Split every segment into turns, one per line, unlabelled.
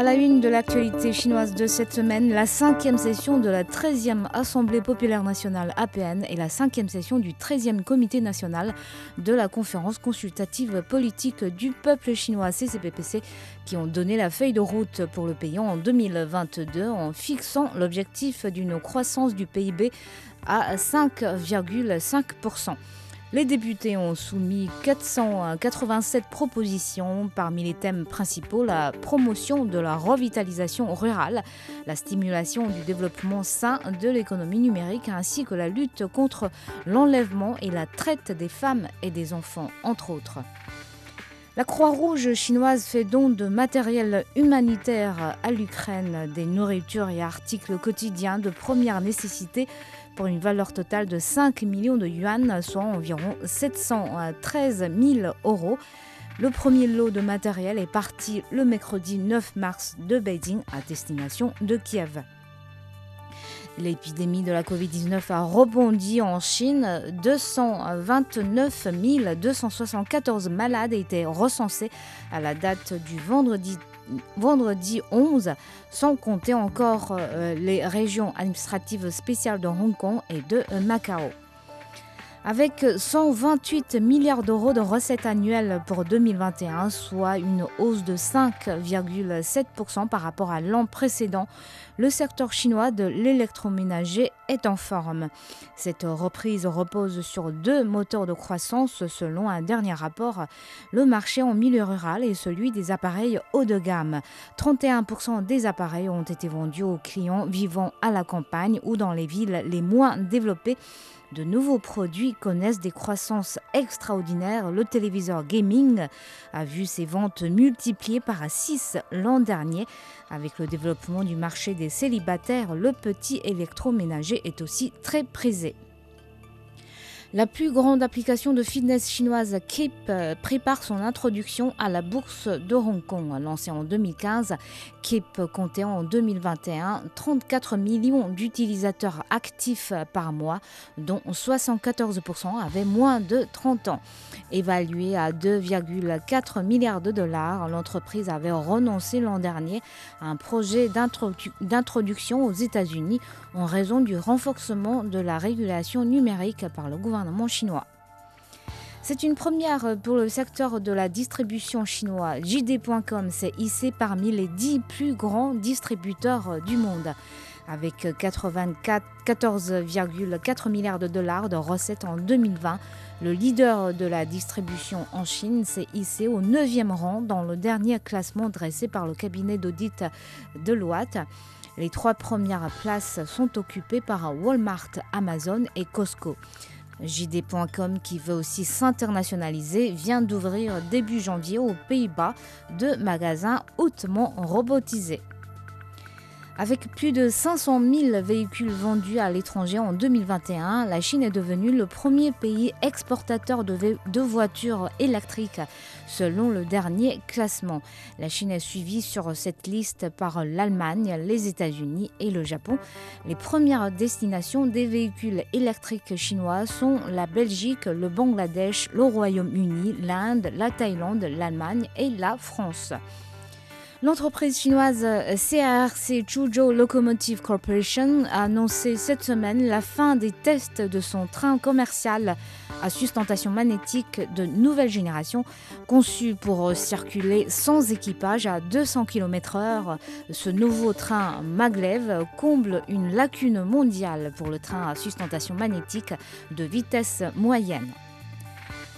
À la une de l'actualité chinoise de cette semaine, la cinquième session de la 13e Assemblée populaire nationale APN et la cinquième session du 13e Comité national de la conférence consultative politique du peuple chinois CCPPC qui ont donné la feuille de route pour le pays en 2022 en fixant l'objectif d'une croissance du PIB à 5,5%. Les députés ont soumis 487 propositions. Parmi les thèmes principaux, la promotion de la revitalisation rurale, la stimulation du développement sain de l'économie numérique, ainsi que la lutte contre l'enlèvement et la traite des femmes et des enfants, entre autres. La Croix-Rouge chinoise fait don de matériel humanitaire à l'Ukraine, des nourritures et articles quotidiens de première nécessité pour une valeur totale de 5 millions de yuan, soit environ 713 000 euros. Le premier lot de matériel est parti le mercredi 9 mars de Beijing à destination de Kiev. L'épidémie de la Covid-19 a rebondi en Chine. 229 274 malades étaient recensés à la date du vendredi vendredi 11, sans compter encore euh, les régions administratives spéciales de Hong Kong et de euh, Macao. Avec 128 milliards d'euros de recettes annuelles pour 2021, soit une hausse de 5,7% par rapport à l'an précédent, le secteur chinois de l'électroménager est en forme. Cette reprise repose sur deux moteurs de croissance selon un dernier rapport, le marché en milieu rural et celui des appareils haut de gamme. 31% des appareils ont été vendus aux clients vivant à la campagne ou dans les villes les moins développées de nouveaux produits connaissent des croissances extraordinaires. Le téléviseur gaming a vu ses ventes multipliées par 6 l'an dernier. Avec le développement du marché des célibataires, le petit électroménager est aussi très prisé. La plus grande application de fitness chinoise Keep euh, prépare son introduction à la bourse de Hong Kong. Lancée en 2015, Keep comptait en 2021 34 millions d'utilisateurs actifs par mois, dont 74% avaient moins de 30 ans. Évaluée à 2,4 milliards de dollars, l'entreprise avait renoncé l'an dernier à un projet d'introduction aux États-Unis en raison du renforcement de la régulation numérique par le gouvernement chinois. C'est une première pour le secteur de la distribution chinois. JD.com s'est hissé parmi les 10 plus grands distributeurs du monde. Avec 14,4 milliards de dollars de recettes en 2020, le leader de la distribution en Chine s'est hissé au 9e rang dans le dernier classement dressé par le cabinet d'audit Deloitte. Les trois premières places sont occupées par Walmart, Amazon et Costco. JD.com, qui veut aussi s'internationaliser, vient d'ouvrir début janvier aux Pays-Bas deux magasins hautement robotisés. Avec plus de 500 000 véhicules vendus à l'étranger en 2021, la Chine est devenue le premier pays exportateur de, voitures électriques, selon le dernier classement. La Chine est suivie sur cette liste par l'Allemagne, les États-Unis et le Japon. Les premières destinations des véhicules électriques chinois sont la Belgique, le Bangladesh, le Royaume-Uni, l'Inde, la Thaïlande, l'Allemagne et la France. L'entreprise chinoise CARC Chuzhou Locomotive Corporation a annoncé cette semaine la fin des tests de son train commercial à sustentation magnétique de nouvelle génération, conçu pour circuler sans équipage à 200 km/h. Ce nouveau train maglev comble une lacune mondiale pour le train à sustentation magnétique de vitesse moyenne.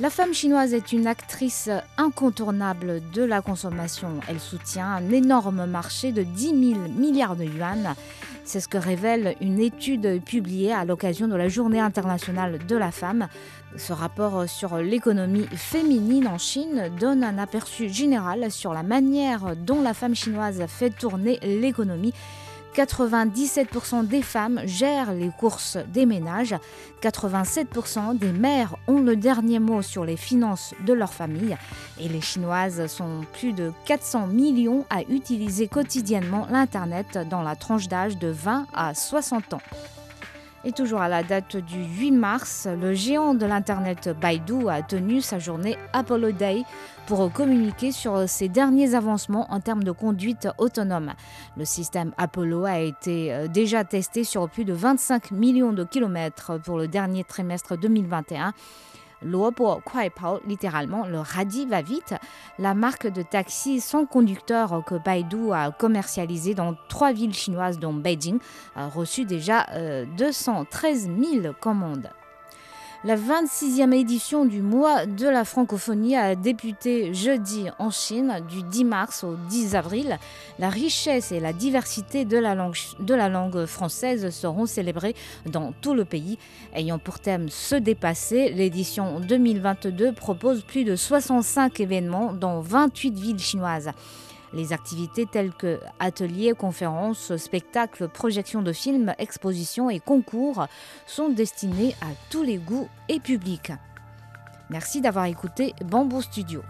La femme chinoise est une actrice incontournable de la consommation. Elle soutient un énorme marché de 10 000 milliards de yuan. C'est ce que révèle une étude publiée à l'occasion de la Journée internationale de la femme. Ce rapport sur l'économie féminine en Chine donne un aperçu général sur la manière dont la femme chinoise fait tourner l'économie 97% des femmes gèrent les courses des ménages. 87% des mères ont le dernier mot sur les finances de leur famille. Et les Chinoises sont plus de 400 millions à utiliser quotidiennement l'Internet dans la tranche d'âge de 20 à 60 ans. Et toujours à la date du 8 mars, le géant de l'Internet Baidu a tenu sa journée Apollo Day pour communiquer sur ses derniers avancements en termes de conduite autonome. Le système Apollo a été euh, déjà testé sur plus de 25 millions de kilomètres pour le dernier trimestre 2021 Luobo Kuaipao, littéralement le radis va vite, la marque de taxi sans conducteur que Baidu a commercialisé dans trois villes chinoises dont Beijing a reçu déjà 213 euh, 000 commandes. La 26e édition du mois de la francophonie a débuté jeudi en Chine du 10 mars au 10 avril. La richesse et la diversité de la langue, de la langue française seront célébrées dans tout le pays. Ayant pour thème Se dépasser, l'édition 2022 propose plus de 65 événements dans 28 villes chinoises. Les activités telles que ateliers, conférences, spectacles, projections de films, expositions et concours sont destinées à tous les goûts et publics. Merci d'avoir écouté Bamboo Studio.